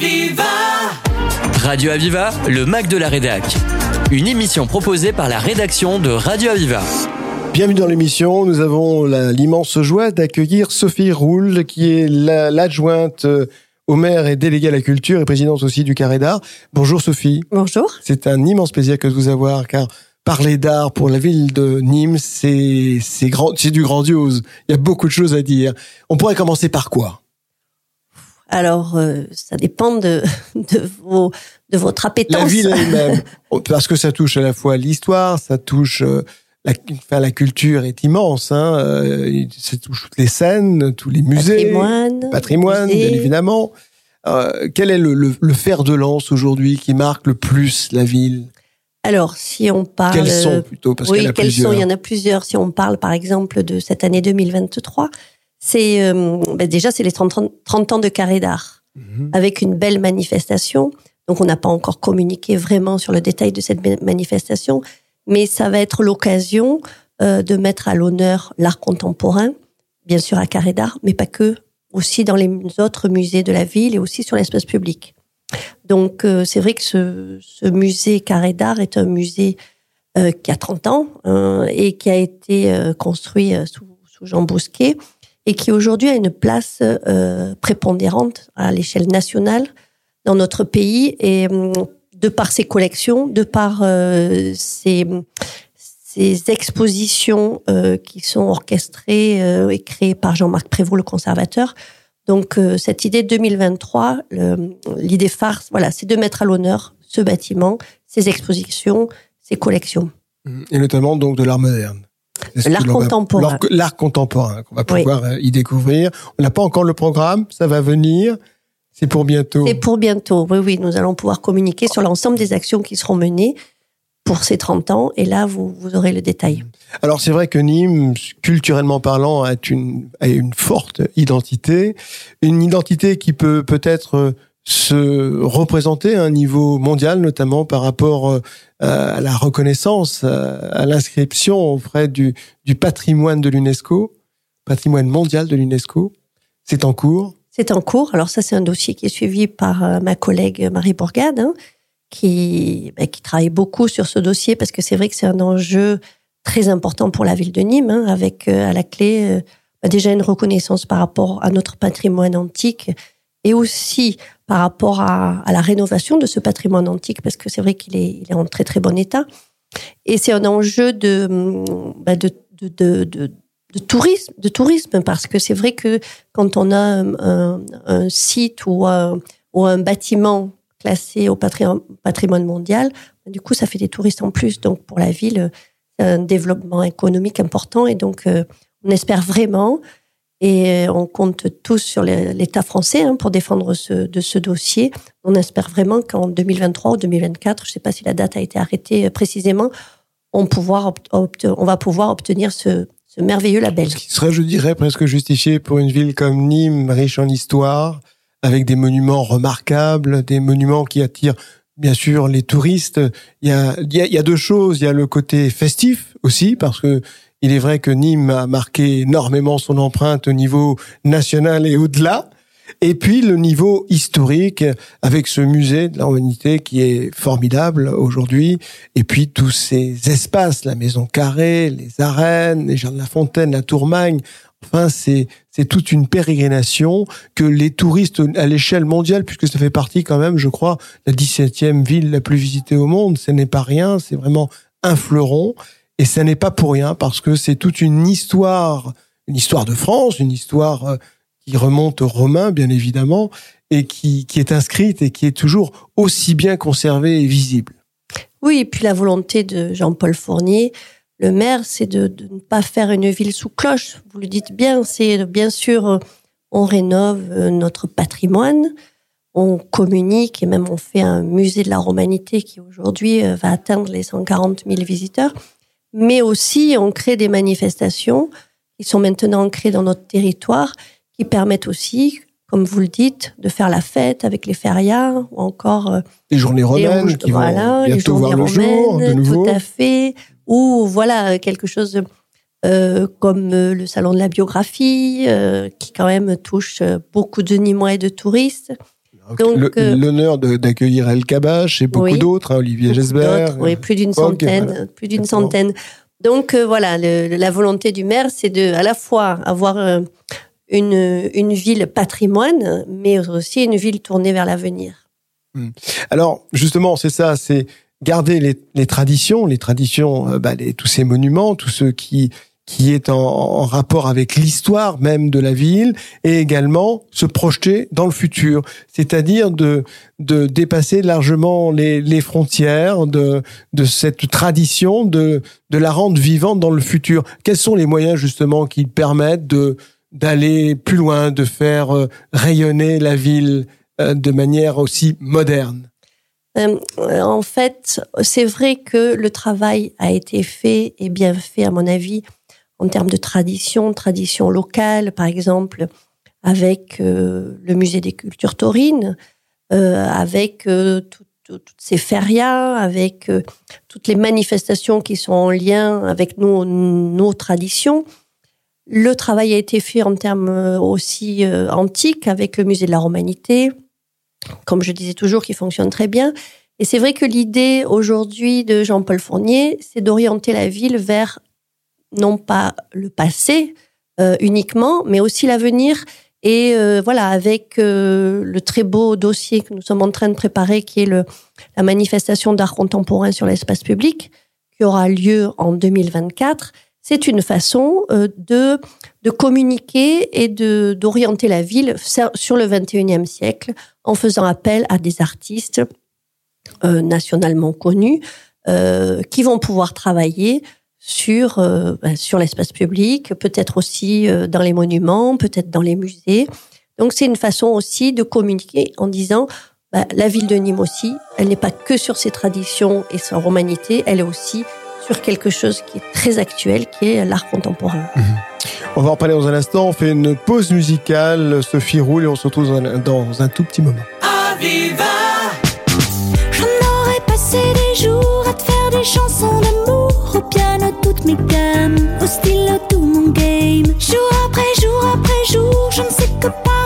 Aviva Radio Aviva, le Mac de la Rédac. Une émission proposée par la rédaction de Radio Aviva. Bienvenue dans l'émission. Nous avons l'immense joie d'accueillir Sophie Roule, qui est la- l'adjointe euh, au maire et déléguée à la culture et présidente aussi du Carré d'Art. Bonjour Sophie. Bonjour. C'est un immense plaisir que de vous avoir, car parler d'art pour la ville de Nîmes, c'est c'est grand, c'est du grandiose. Il y a beaucoup de choses à dire. On pourrait commencer par quoi? Alors, euh, ça dépend de, de, vos, de votre appétence. La ville elle-même, parce que ça touche à la fois l'histoire, ça touche euh, la, enfin, la culture est immense. Hein, euh, ça touche toutes les scènes, tous les musées, patrimoine, patrimoine, musée. bien évidemment. Quel est le, le, le fer de lance aujourd'hui qui marque le plus la ville? Alors, si on parle... Quels sont plutôt? Parce oui, a quels plusieurs. sont? Il y en a plusieurs. Si on parle, par exemple, de cette année 2023, c'est euh, ben déjà, c'est les 30, 30 ans de Carré d'Art, Mhm. avec une belle manifestation. Donc, on n'a pas encore communiqué vraiment sur le détail de cette ma- manifestation, mais ça va être l'occasion euh, de mettre à l'honneur l'art contemporain, bien sûr à Carré d'Art, mais pas que, aussi dans les autres musées de la ville et aussi sur l'espace public. Donc, euh, c'est vrai que ce, ce musée Carré d'Art est un musée euh, qui a 30 ans euh, et qui a été euh, construit euh, sous, sous Jean Bousquet et qui aujourd'hui a une place euh, prépondérante à l'échelle nationale dans notre pays et hum, de par ses collections, de par euh, ses, expositions euh, qui sont orchestrées et créées par Jean-Marc Prévost, le conservateur. Donc cette idée 2023, le- l'idée phare, voilà, c'est de mettre à l'honneur ce bâtiment, ses expositions, ses collections. Et notamment donc de l'art moderne. L'art contemporain. L'art, contemporain qu'on va pouvoir euh, y découvrir. On n'a pas encore le programme, ça va venir. C'est pour bientôt. C'est pour bientôt. Oui, oui, nous allons pouvoir communiquer sur l'ensemble des actions qui seront menées pour ces 30 ans. Et là, vous, vous aurez le détail. Alors c'est vrai que Nîmes, culturellement parlant, a une, a une forte identité, une identité qui peut peut-être euh, se représenter à un niveau mondial, notamment par rapport euh, à la reconnaissance, à à l'inscription auprès du, du patrimoine de l'UNESCO, patrimoine mondial de l'UNESCO. C'est en cours. C'est en cours. Alors ça, c'est un dossier qui est suivi par euh, ma collègue Marie Bourgade, hein, qui, ben, qui travaille beaucoup sur ce dossier parce que c'est vrai que c'est un enjeu très important pour la ville de Nîmes, hein, avec euh, à la clé euh, ben, déjà une reconnaissance par rapport à notre patrimoine antique et aussi par rapport à, la rénovation de ce patrimoine antique parce que c'est vrai qu'il est, en très très bon état. Et c'est un enjeu de, hum, ben, de, de, de, de, tourisme, de tourisme parce que c'est vrai que quand on a un, un- site ou un, ou un bâtiment classé au patri- patrimoine mondial, du coup, ça fait des touristes en plus. Donc, pour la ville, c'est un développement économique important. Et donc, euh, on espère vraiment, et on compte tous sur l'État français hein, pour défendre ce, de ce dossier. On espère vraiment qu'en 2023 ou 2024, je ne sais pas si la date a été arrêtée euh, précisément, on, va pouvoir obtenir ce, ce merveilleux label. Ce qui serait, je dirais, presque justifié pour une ville comme Nîmes, riche en histoire, avec des monuments remarquables, des monuments qui attirent bien sûr les touristes. Il y a, il y a deux choses. Il y a le côté festif aussi, parce que il est vrai que Nîmes a marqué énormément son empreinte au niveau national et au-delà. Et puis le niveau historique avec ce musée de la humanité qui est formidable aujourd'hui. Et puis tous ces espaces, la maison carrée, les arènes, les jardins de la Fontaine, la Tourmagne. Enfin, c'est c'est toute une pérégrination que les touristes à l'échelle mondiale, puisque ça fait partie quand même, je crois, la 17e ville la plus visitée au monde. Ce n'est pas rien, c'est vraiment un fleuron. Et ça n'est pas pour rien parce que c'est toute une histoire, une histoire de France, une histoire euh, qui remonte aux Romains, bien évidemment, et qui, qui est inscrite et qui est toujours aussi bien conservée et visible. Oui, et puis la volonté de Jean-Paul Fournier, le maire, c'est de, ne pas faire une ville sous cloche. Vous le dites bien, c'est bien sûr, euh, on rénove euh, notre patrimoine, on communique et même on fait un musée de la romanité qui aujourd'hui va atteindre les 140 000 visiteurs. Mais aussi, on crée des manifestations qui sont maintenant ancrées dans notre territoire, qui permettent aussi, comme vous le dites, de faire la fête avec les férias ou encore euh, Les journées les romaines qui voilà, vont les bientôt voir journées le jour de nouveau. Tout à fait. Ou voilà quelque chose euh, comme euh, le salon de la biographie, euh, qui quand même touche beaucoup de Nîmois et de touristes. Euh, l'honneur d'accueillir El Kabash et beaucoup d'autres, hein, Olivier Gesbert. Oui, plus d'une centaine, plus d'une centaine. Donc euh, voilà, la volonté du maire, c'est de à la fois avoir euh, une, une ville patrimoine, mais aussi une ville tournée vers l'avenir. Hmm. Alors justement, c'est ça, c'est garder les, les, traditions, les traditions, bah, les, tous ces monuments, tous ceux qui qui est en, rapport avec l'histoire même de la ville et également se projeter dans le futur, c'est-à-dire de, de dépasser largement les, les frontières de, de cette tradition, de, de la rendre vivante dans le futur. Quels sont les moyens justement qui permettent de d'aller plus loin, de faire euh, rayonner la ville euh, de manière aussi moderne? Euh, en fait, c'est vrai que le travail a été fait et bien fait, à mon avis, en termes de tradition, tradition locale, par exemple, avec euh, le musée des cultures taurines, euh, avec euh, toutes ces férias, avec toutes les manifestations qui sont en lien avec nos, nos traditions. Le travail a été fait en termes aussi antiques avec le musée de la Romanité, comme je disais toujours, qui fonctionne très bien. Et c'est vrai que l'idée aujourd'hui de Jean-Paul Fournier, c'est d'orienter la ville vers non pas le passé euh, uniquement, mais aussi l'avenir. Et euh, voilà, avec euh, le très beau dossier que nous sommes en train de préparer, qui est le, la manifestation d'art contemporain sur l'espace public, qui aura lieu en 2024, c'est une façon de, de communiquer et de d'orienter la ville sur le 21e siècle en faisant appel à des artistes nationalement connus qui vont pouvoir travailler sur euh, bah, sur l'espace public, peut-être aussi euh, dans les monuments, peut-être dans les musées. Donc c'est une façon aussi de communiquer en disant bah, la ville de Nîmes aussi, elle n'est pas que sur ses traditions et sa romanité, elle est aussi sur quelque chose qui est très actuel, qui est l'art contemporain. Mhm. On va en parler dans un instant. On fait une pause musicale. Sophie roule et on se retrouve dans un, dans un tout petit moment. Aviva J'en aurais passé des jours à te faire des chansons d'amour au piano toutes mes gammes, au stylo tout mon game. Jour après jour après jour, je ne sais que parler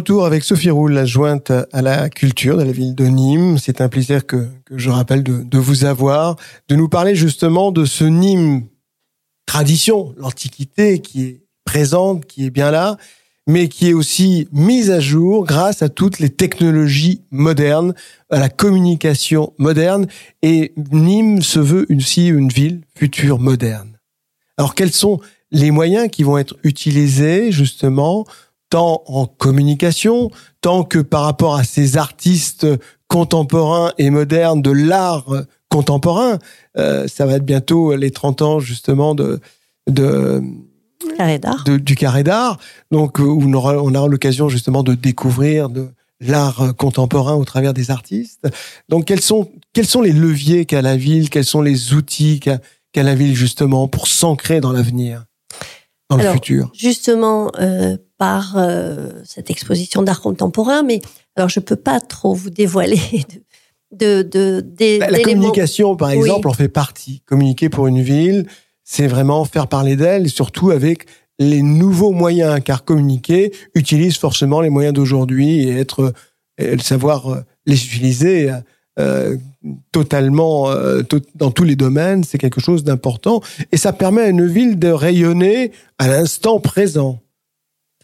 retour avec Sophie Roule, la jointe à la culture de la ville de Nîmes. C'est un plaisir que, je rappelle de vous avoir, de nous parler justement de ce Nîmes tradition, l'antiquité qui est présente, qui est bien là, mais qui est aussi mise à jour grâce à toutes les technologies modernes, à la communication moderne. Et Nîmes se veut aussi une ville future moderne. Alors quels sont les moyens qui vont être utilisés justement tant en communication, tant que par rapport à ces artistes contemporains et modernes de l'art contemporain. Euh, ça va être bientôt les 30 ans justement de, de Carré d'art. de- du carré d'art, donc euh, où on aura, on aura l'occasion justement de découvrir de l'art contemporain au travers des artistes. Donc quels sont quels sont les leviers qu'a la ville, quels sont les outils qu'a qu'a la ville justement pour s'ancrer dans l'avenir, dans le futur? justement euh, par euh, cette exposition d'art contemporain, mais alors je peux pas trop vous dévoiler de, de, de- des La, la communication, par Oui. exemple, en fait partie. Communiquer pour une ville, c'est vraiment faire parler d'elle, surtout avec les nouveaux moyens, car communiquer utilise forcément les moyens d'aujourd'hui et être, et savoir euh, les utiliser euh, totalement euh, to- dans tous les domaines, c'est quelque chose d'important, et ça permet à une ville de rayonner à l'instant présent.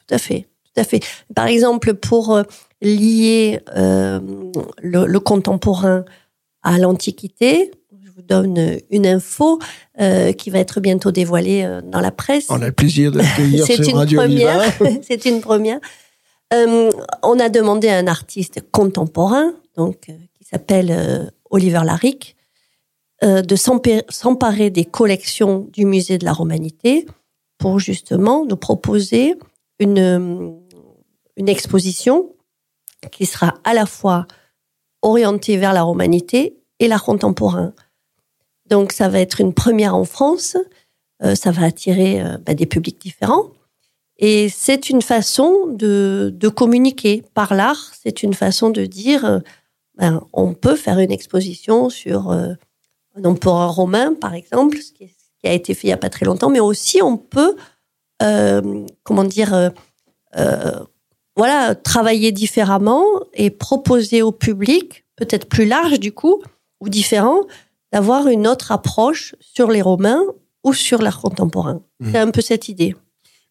Tout à fait, tout à fait. Par exemple, pour euh, lier euh, le, le contemporain à l'Antiquité, je vous donne une info euh, qui va être bientôt dévoilée dans la presse. On a le plaisir C'est sur une Radio première. C'est une première. Euh, on a demandé à un artiste contemporain, donc qui s'appelle Oliver Laric, de s'emparer des collections du musée de la Romanité pour justement nous proposer une euh, une exposition qui sera à la fois orientée vers la romanité et l'art contemporain. Donc ça va être une première en France, euh, ça va attirer euh, bah, des publics différents. Et c'est une façon de, de communiquer par l'art, c'est une façon de dire, ben, on peut faire une exposition sur un empereur romain, par exemple, ce qui, ce qui a été fait il n'y a pas très longtemps, mais aussi on peut, comment dire, euh, euh, voilà, travailler différemment et proposer au public, peut-être plus large du coup, ou différent, d'avoir une autre approche sur les Romains ou sur l'art contemporain. Mhm. C'est un peu cette idée.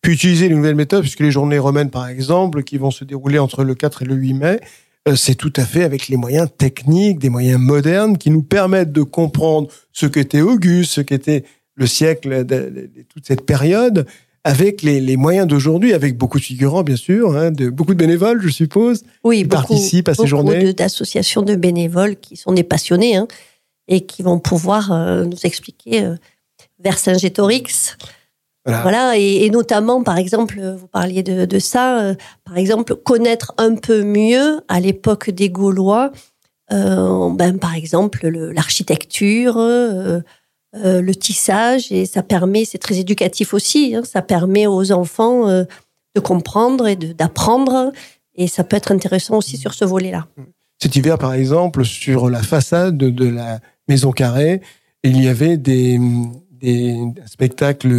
puis utiliser les nouvelles méthodes, puisque les journées romaines, par exemple, qui vont se dérouler entre le 4 et le 8 mai, euh, c'est tout à fait avec les moyens techniques, des moyens modernes qui nous permettent de comprendre ce qu'était Auguste, ce qu'était le siècle, de toute cette période, avec les, les moyens d'aujourd'hui, avec beaucoup de figurants, bien sûr, hein, de, beaucoup de bénévoles, je suppose. Oui, Qui beaucoup, participent à ces beaucoup journées. de- d'associations de bénévoles qui sont des passionnés hein, et qui vont pouvoir euh, nous expliquer euh, Vercingétorix. Voilà. Voilà, et, et notamment, par exemple, euh, vous parliez de, de ça, euh, par exemple, connaître un peu mieux à l'époque des Gaulois, ben, par exemple, le- l'architecture, euh, le tissage, et ça permet, c'est très éducatif aussi, hein, ça permet aux enfants euh, de comprendre et d'apprendre, et ça peut être intéressant aussi sur ce volet-là. Cet hiver, par exemple, sur la façade de, la maison carrée, il y avait des, des spectacles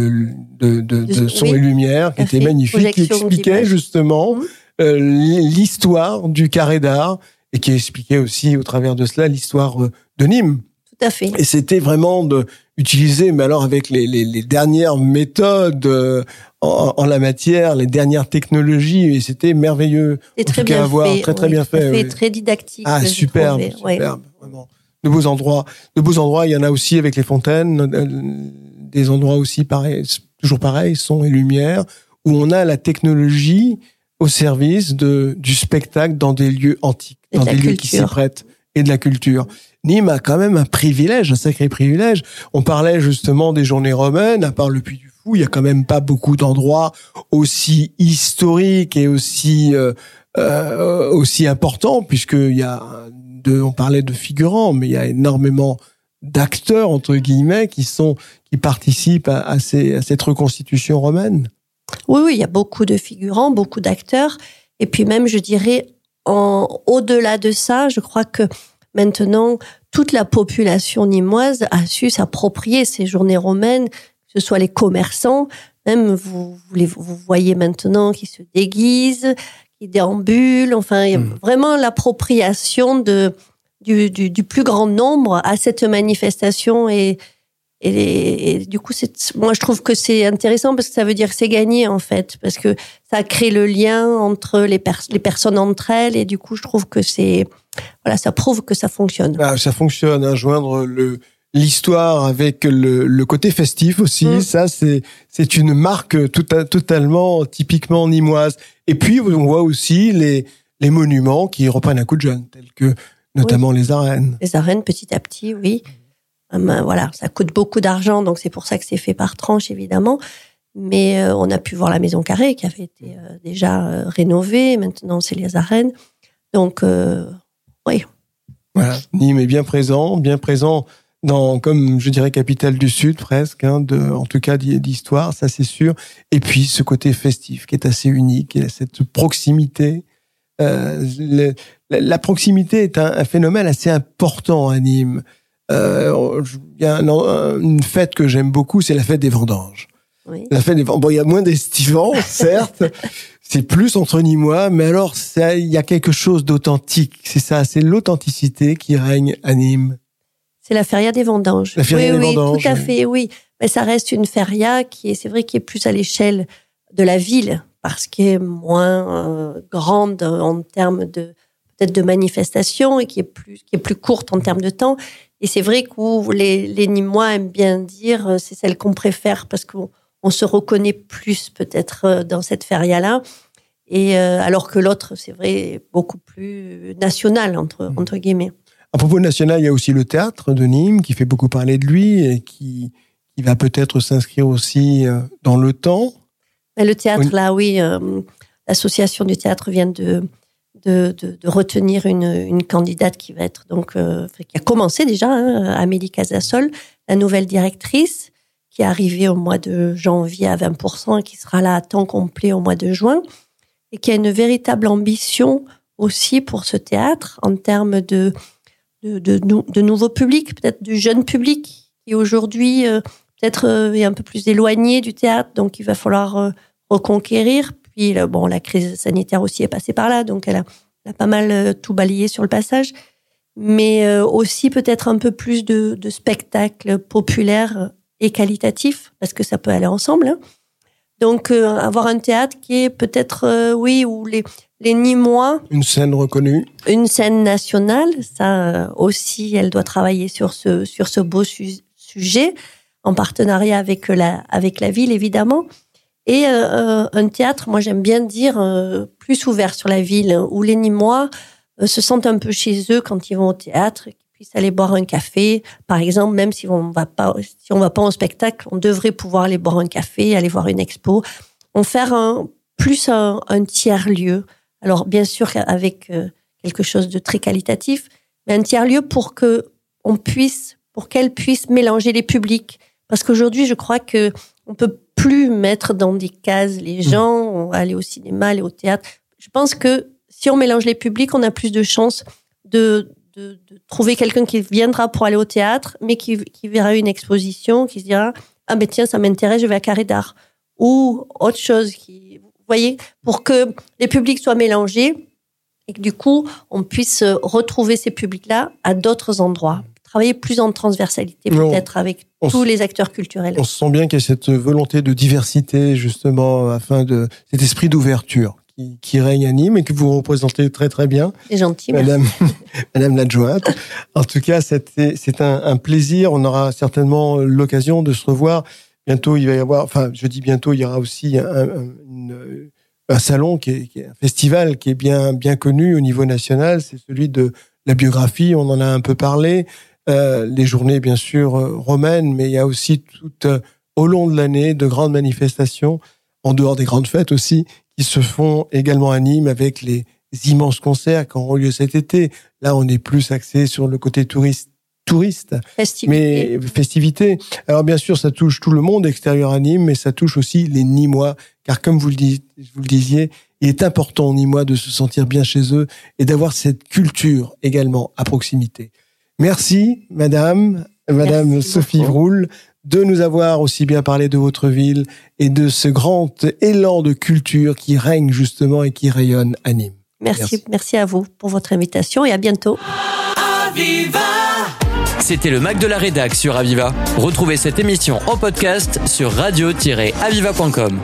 de, de, son oui, et lumière qui étaient magnifiques, qui expliquaient justement Mhm. euh, l'histoire du carré d'art et qui expliquaient aussi au travers de cela l'histoire de Nîmes. Tout à fait. Et c'était vraiment de utiliser, mais alors avec les, les, les dernières méthodes euh, en, en la matière, les dernières technologies, et c'était merveilleux. C'est très bien à fait. très, très oui, bien à fait, oui. Très didactique. Ah, superbe, ouais. superbe, vraiment. De beaux endroits. De beaux endroits, il y en a aussi avec les fontaines, euh, des endroits aussi pareils, toujours pareils, son et lumière, où on a la technologie au service de, du spectacle dans des lieux antiques, Et dans des lieux qui s'y prêtent, et de la culture. Nîmes a quand même un privilège, un sacré privilège. On parlait justement des journées romaines, à part le Puy du Fou, il y a quand même pas beaucoup d'endroits aussi historiques et aussi euh, euh, aussi importants, puisqu'il y a de, on parlait de figurants, mais il y a énormément d'acteurs entre guillemets qui sont qui participent à, cette reconstitution romaine. Oui, oui, il y a beaucoup de figurants, beaucoup d'acteurs. Et puis même, je dirais, en, au-delà de ça, je crois que maintenant, toute la population nimoise a su s'approprier ces journées romaines, que ce soit les commerçants, même vous, vous, les, vous voyez maintenant qui se déguisent, qui déambulent, enfin, il y a Mhm. vraiment l'appropriation de, du, du, du plus grand nombre à cette manifestation et, Et, et du coup, moi, je trouve que c'est intéressant parce que ça veut dire que c'est gagné, en fait, parce que ça crée le lien entre les, pers- les personnes entre elles. Et du coup, je trouve que c'est, voilà, ça prouve que ça fonctionne. Ah, ça fonctionne, hein, joindre le l'histoire avec le, le côté festif aussi. Mm. Ça, c'est c'est une marque tout à- totalement typiquement nimoise. Et puis on voit aussi les les monuments qui reprennent un coup de jeune, tels que notamment les arènes. Les arènes, petit à petit, oui. Hum, euh, voilà, ça coûte beaucoup d'argent, donc c'est pour ça que c'est fait par tranche, évidemment. Mais euh, on a pu voir la Maison Carrée qui avait été euh, déjà rénovée. Maintenant, c'est les arènes. Donc, oui, Voilà, Nîmes est bien présent, bien présent dans, comme je dirais, capitale du Sud presque, hein, en tout cas d'hi- d'histoire, ça c'est sûr. Et puis ce côté festif qui est assez unique, et cette proximité. La, proximité est un phénomène assez important à Nîmes. Euh, Il y a un- un- une fête que j'aime beaucoup, c'est la fête des vendanges. oui. La fête des vendanges. Bon, il y a moins d'estivants, certes. c'est plus entre Nîmois, mais alors il y a quelque chose d'authentique. C'est ça, c'est l'authenticité qui règne à Nîmes. C'est la feria des vendanges. La feria oui, des oui, vendanges, tout à fait, oui. Mais ça reste une feria qui est, c'est vrai, qui est plus à l'échelle de la ville parce qu'elle est moins euh, grande en termes de peut-être de manifestation et qui est plus qui est plus courte en termes de temps. Et c'est vrai que les les Nîmois aiment bien dire euh, c'est celle qu'on préfère parce qu'on on se reconnaît plus peut-être euh, dans cette feria là. Et euh, alors que l'autre, c'est vrai, est beaucoup plus national entre Mmh. entre guillemets. À propos national, il y a aussi le théâtre de Nîmes qui fait beaucoup parler de lui et qui, qui va peut-être s'inscrire aussi dans le temps. Mais le théâtre, Oui. là, oui, euh, l'association du théâtre vient de, de, retenir une, candidate qui va être donc euh, qui a commencé déjà, hein, Amélie Casasol, la nouvelle directrice, qui est arrivée au mois de janvier à 20% et qui sera là à temps complet au mois de juin, et qui a une véritable ambition aussi pour ce théâtre en termes de de, de, nou- de nouveaux publics, peut-être du jeune public qui aujourd'hui euh, peut-être euh, est un peu plus éloigné du théâtre, donc il va falloir reconquérir. Puis là, bon, la crise sanitaire aussi est passée par là, donc elle a, elle a pas mal euh, tout balayé sur le passage. Mais euh, aussi peut-être un peu plus de, de spectacles populaires et qualitatifs, parce que ça peut aller ensemble. hein. Donc euh, avoir un théâtre qui est peut-être, euh, oui, où les, les Nîmois Une scène reconnue. une scène nationale, ça euh, aussi, elle doit travailler sur ce sur ce beau su- sujet en partenariat avec la avec la ville évidemment. Et euh, euh, un théâtre, moi j'aime bien dire euh, plus ouvert sur la ville, hein, où les Nîmois se sentent un peu chez eux quand ils vont au théâtre, qu'ils puissent aller boire un café, par exemple, même si on va pas si on va pas au spectacle, on devrait pouvoir aller boire un café, aller voir une expo, en faire plus un, un tiers lieu. Alors bien sûr avec quelque chose de très qualitatif, mais un tiers lieu pour que on puisse, pour qu'elle puisse mélanger les publics. Parce qu'aujourd'hui, je crois que on peut plus mettre dans des cases les gens, on va aller au cinéma, aller au théâtre. Je pense que si on mélange les publics, on a plus de chances de, de, de trouver quelqu'un qui viendra pour aller au théâtre, mais qui, qui verra une exposition, qui se dira ah ben tiens ça m'intéresse, je vais à Carré d'Art ou autre chose qui, vous voyez, pour que les publics soient mélangés et que du coup on puisse retrouver ces publics-là à d'autres endroits, travailler plus en transversalité peut-être avec On tous les acteurs culturels. On se sent bien qu'il y a cette volonté de diversité, justement, afin de cet esprit d'ouverture qui, qui règne à Nîmes et que vous représentez très très bien. C'est gentil. Madame, Madame l'adjointe. En tout cas, c'est un, un plaisir. On aura certainement l'occasion de se revoir. Bientôt, il va y avoir, enfin, je dis bientôt, il y aura aussi un, un- une- un salon qui est, qui est un festival qui est bien, bien connu au niveau national. C'est celui de la biographie. On en a un peu parlé. Euh, les journées, bien sûr, euh, romaines, mais il y a aussi tout euh, au long de l'année de grandes manifestations, en dehors des grandes fêtes aussi, qui se font également à Nîmes avec les immenses concerts qui auront lieu cet été. Là, on est plus axé sur le côté touriste, touriste, Festivité. mais festivité. Alors bien sûr, ça touche tout le monde extérieur à Nîmes, mais ça touche aussi les Nîmois, car comme vous le, dis- vous le disiez, il est important aux Nîmois de se sentir bien chez eux et d'avoir cette culture également à proximité. Merci, Madame, Madame Merci Sophie beaucoup. Vroul, de nous avoir aussi bien parlé de votre ville et de ce grand élan de culture qui règne justement et qui rayonne à Nîmes. Merci, Merci. merci à vous pour votre invitation et à bientôt. Aviva C'était le Mac de la Rédac sur Aviva. Retrouvez cette émission en podcast sur radio-aviva.com.